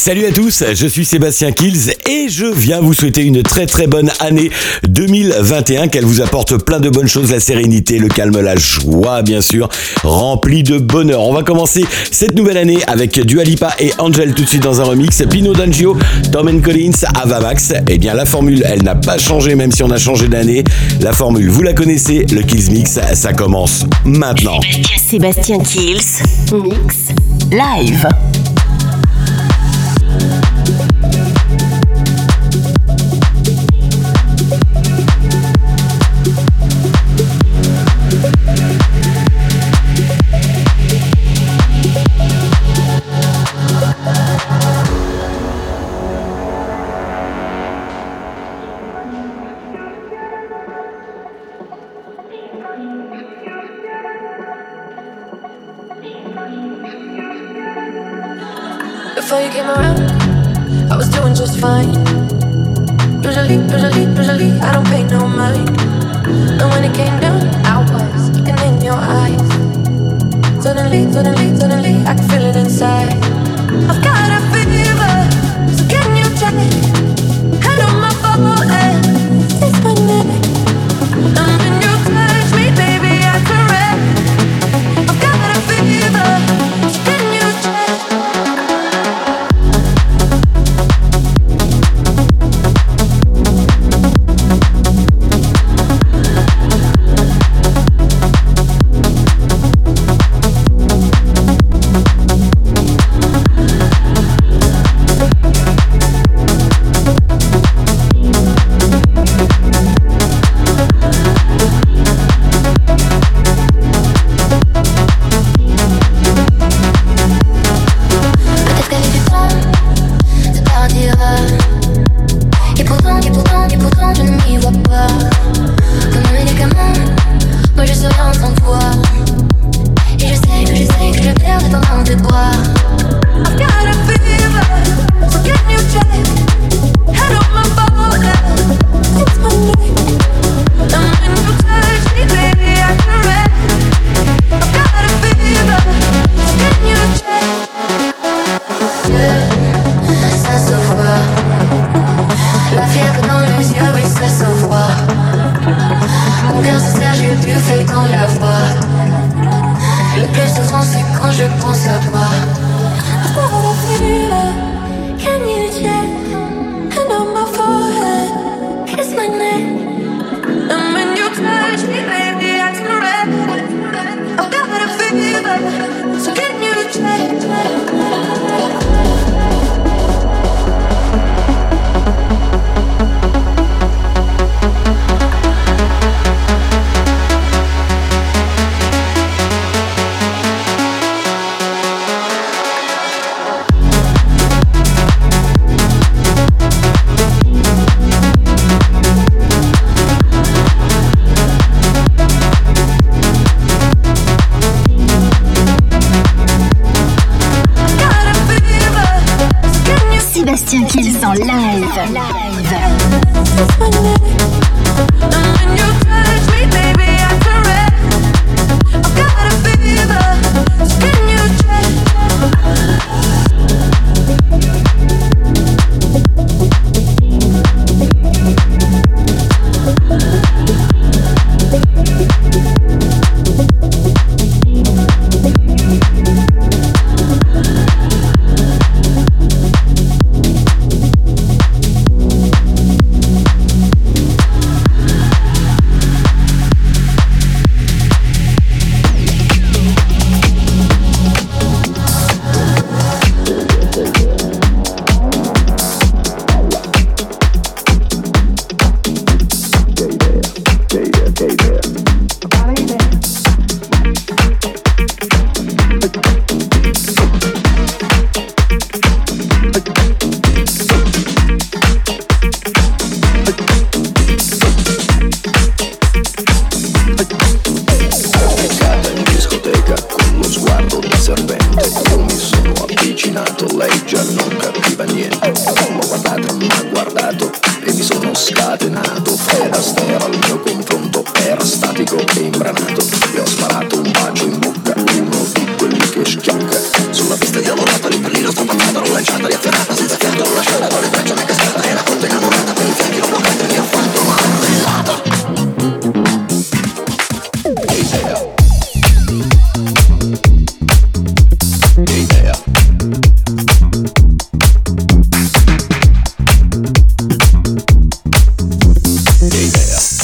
Salut à tous, je suis Sébastien Kills et je viens vous souhaiter une très très bonne année 2021, qu'elle vous apporte plein de bonnes choses, la sérénité, le calme, la joie bien sûr, remplie de bonheur. On va commencer cette nouvelle année avec Dualipa et Angel tout de suite dans un remix, Pino D'Angio, Tom and Collins, Avamax. Eh bien la formule, elle n'a pas changé même si on a changé d'année. La formule, vous la connaissez, le Kills Mix, ça commence maintenant. Sébastien Kills, Mix, Live.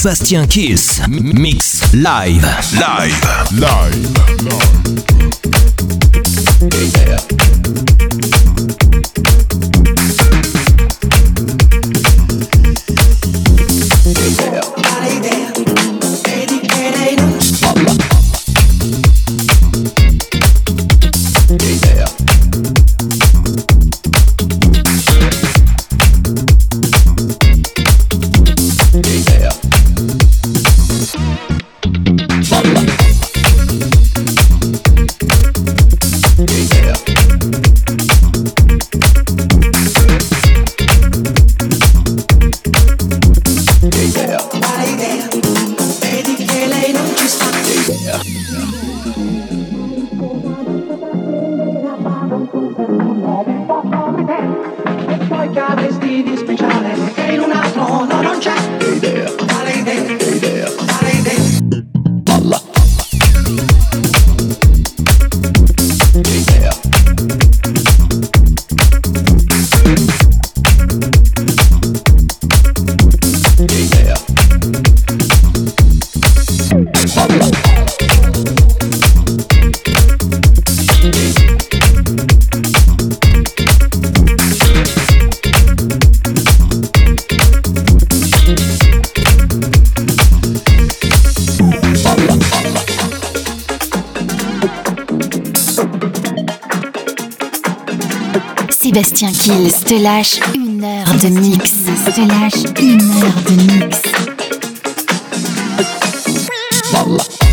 Sébastien Kiss, Mix live. Live. Live. live. te lâche une heure de mix. Te lâche une heure de mix. Voilà.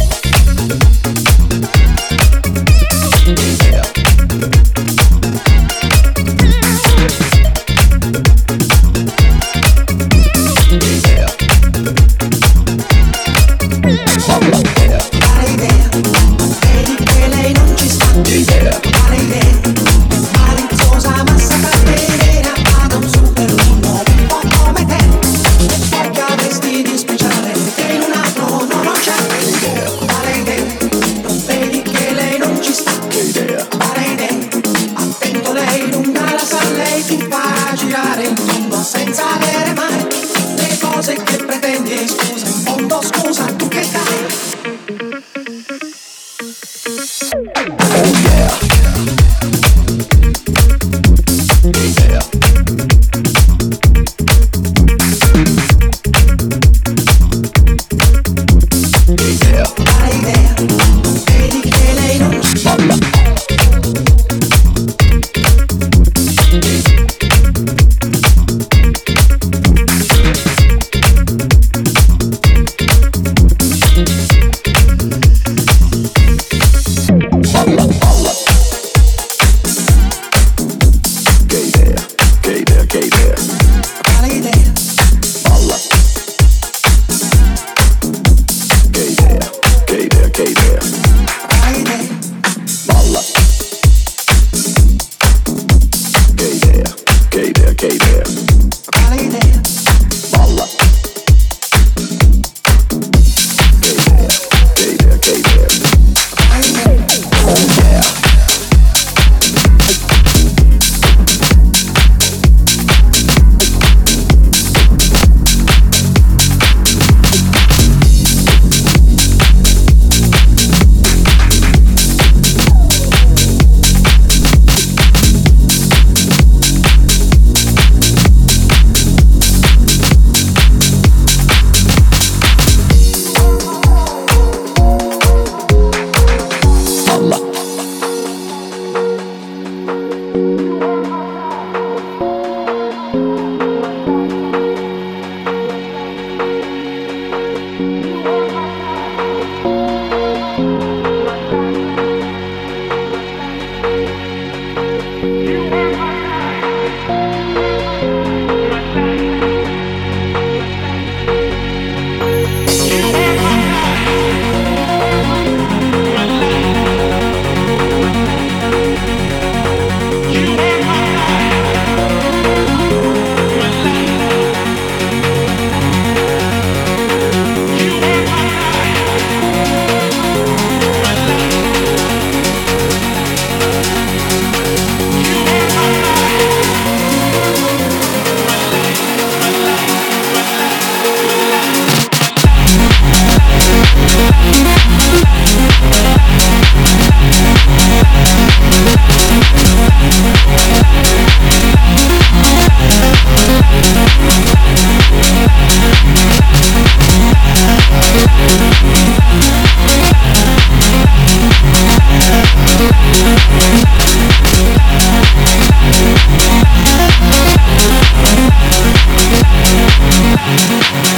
Yeah.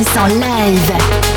Kills en live.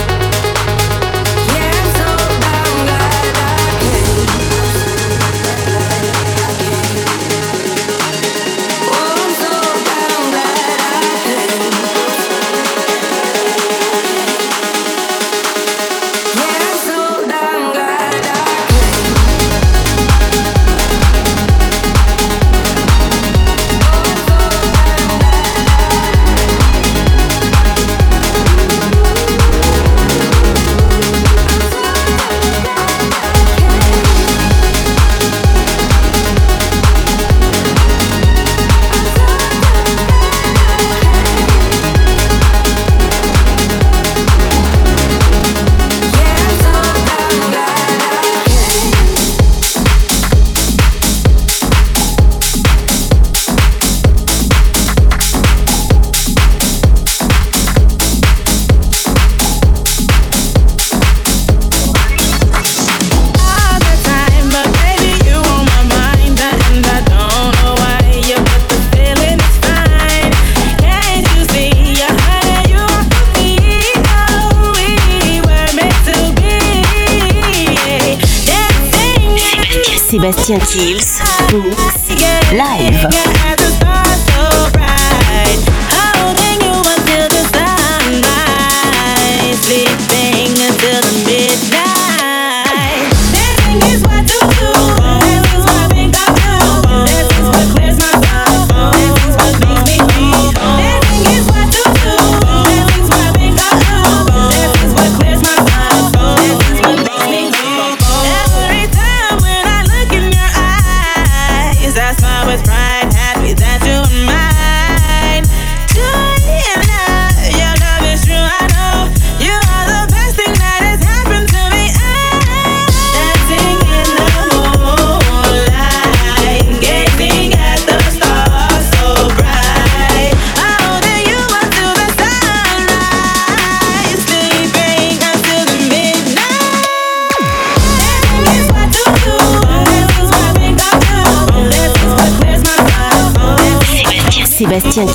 简直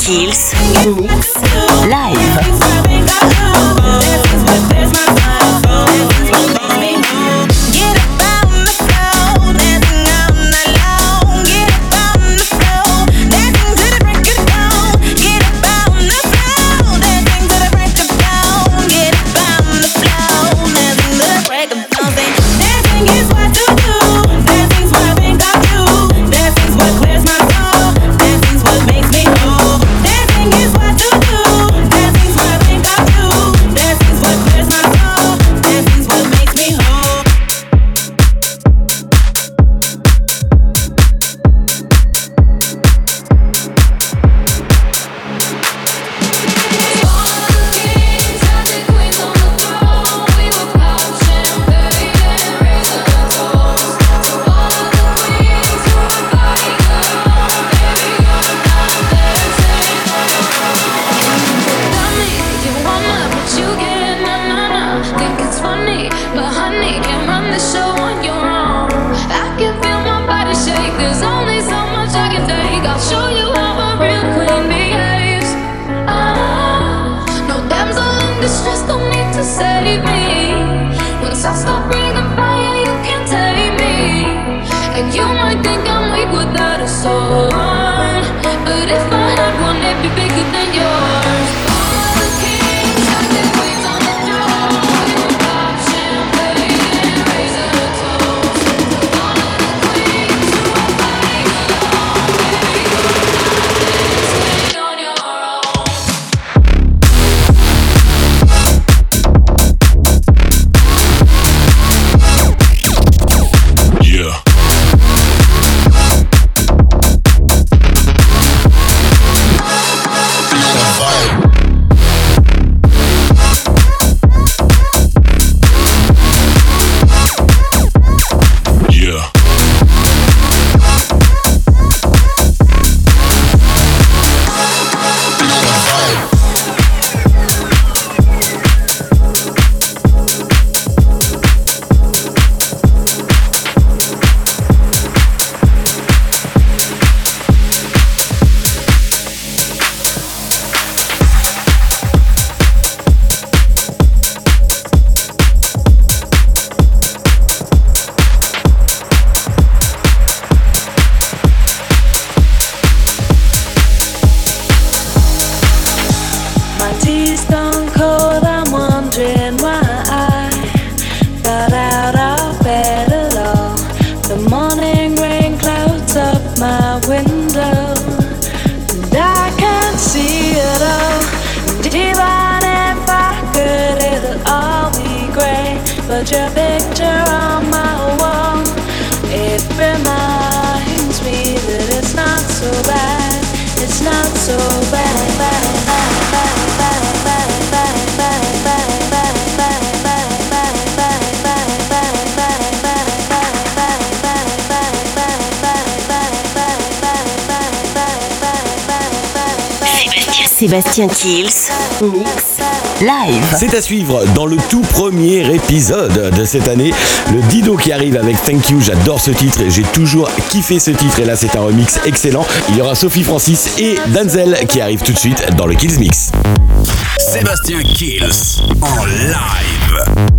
Kills. but if I Put your picture on my wall. It reminds me that it's not so bad. It's not so bad. bad, bad, bad. Sébastien Kills, mix live. C'est à suivre dans le tout premier épisode de cette année. Le Dido qui arrive avec Thank You. J'adore ce titre et j'ai toujours kiffé ce titre. Et là, c'est un remix excellent. Il y aura Sophie Francis et Danzel qui arrivent tout de suite dans le Kills Mix. Sébastien Kills en live.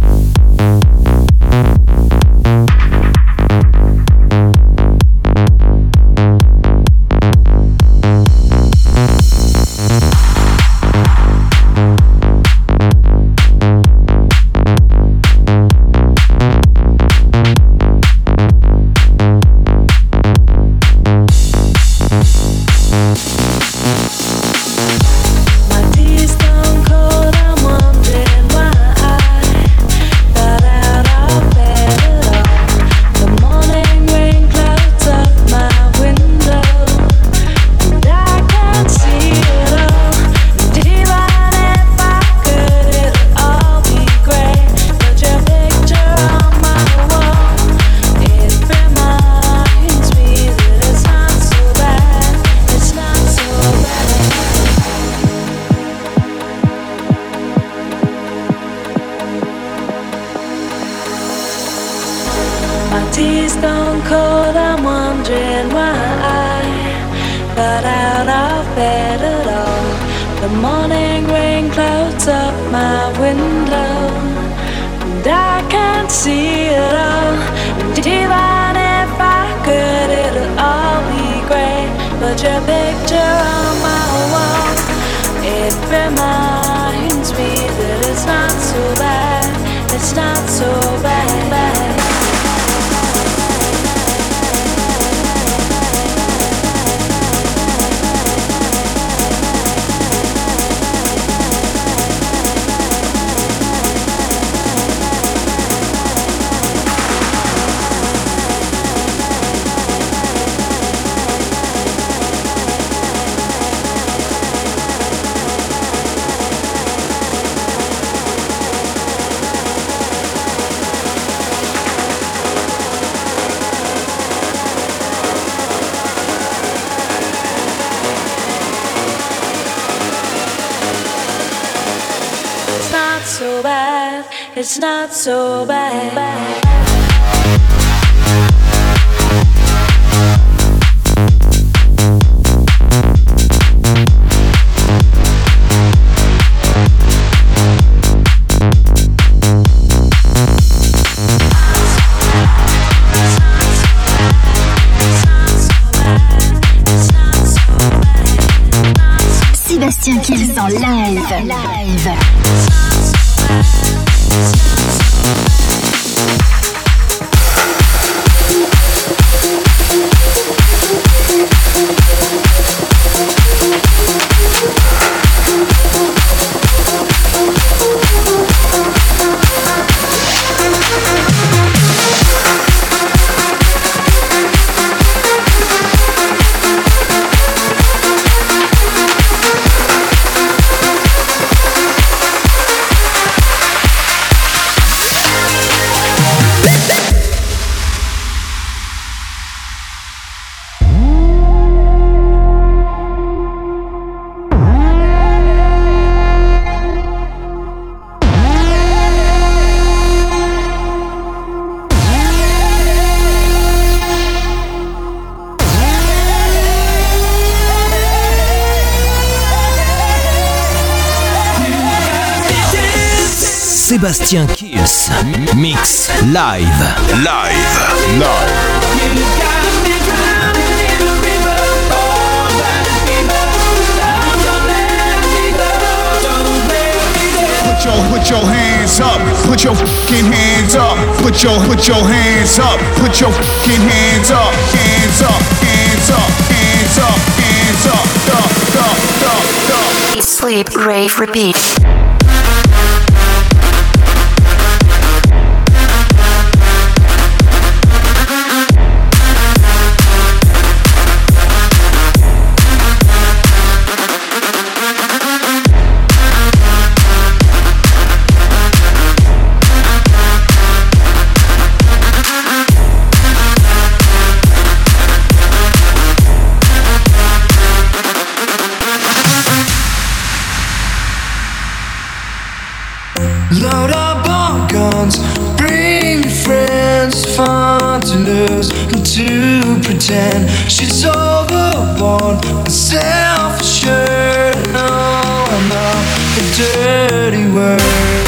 See it all. But even if I could, it'll all be great. But your picture on my wall, it reminds me that it's not so bad. It's not so bad. bad. Not so bad. Sébastien Kills. Mix live. Live. Live. Put your put your hands up, put your fucking hands up, put your put your hands up, put your fucking hands up, hands up, hands up, hands up, hands up, up, up, up, up. Sleep, rave, repeat. Pretend she's overboard and self-assured. No, I'm not a dirty word.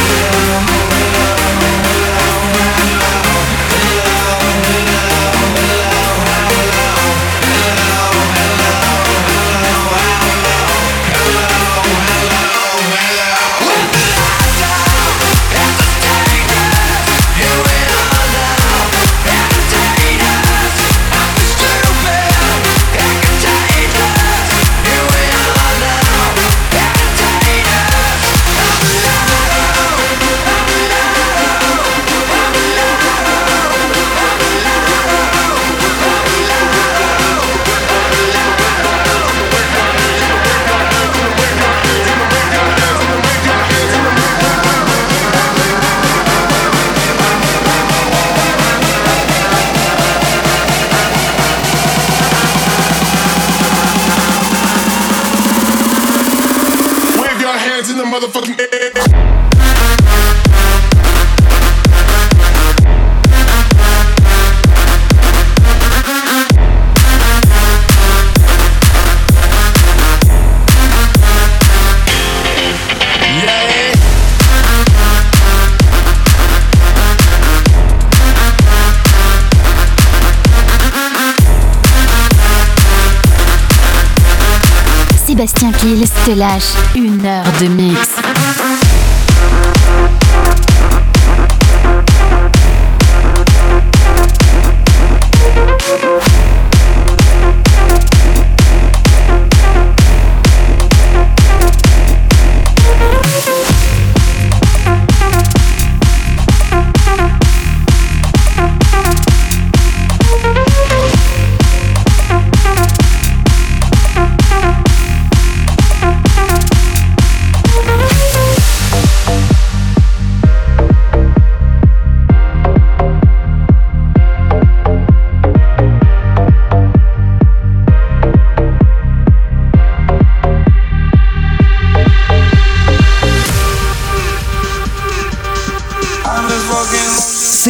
Kills te lâche une heure de mix.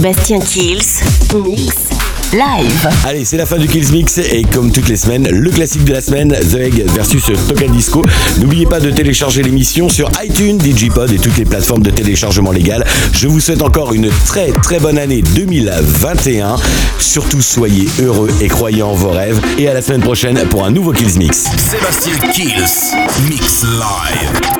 Sébastien Kills, Mix. Live. Allez, c'est la fin du Kills Mix et comme toutes les semaines, le classique de la semaine, The Egg versus Token Disco. N'oubliez pas de télécharger l'émission sur iTunes, Digipod et toutes les plateformes de téléchargement légal. Je vous souhaite encore une très très bonne année 2021. Surtout soyez heureux et croyez en vos rêves et à la semaine prochaine pour un nouveau Kills Mix. Sébastien Kills Mix Live.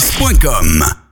Sur.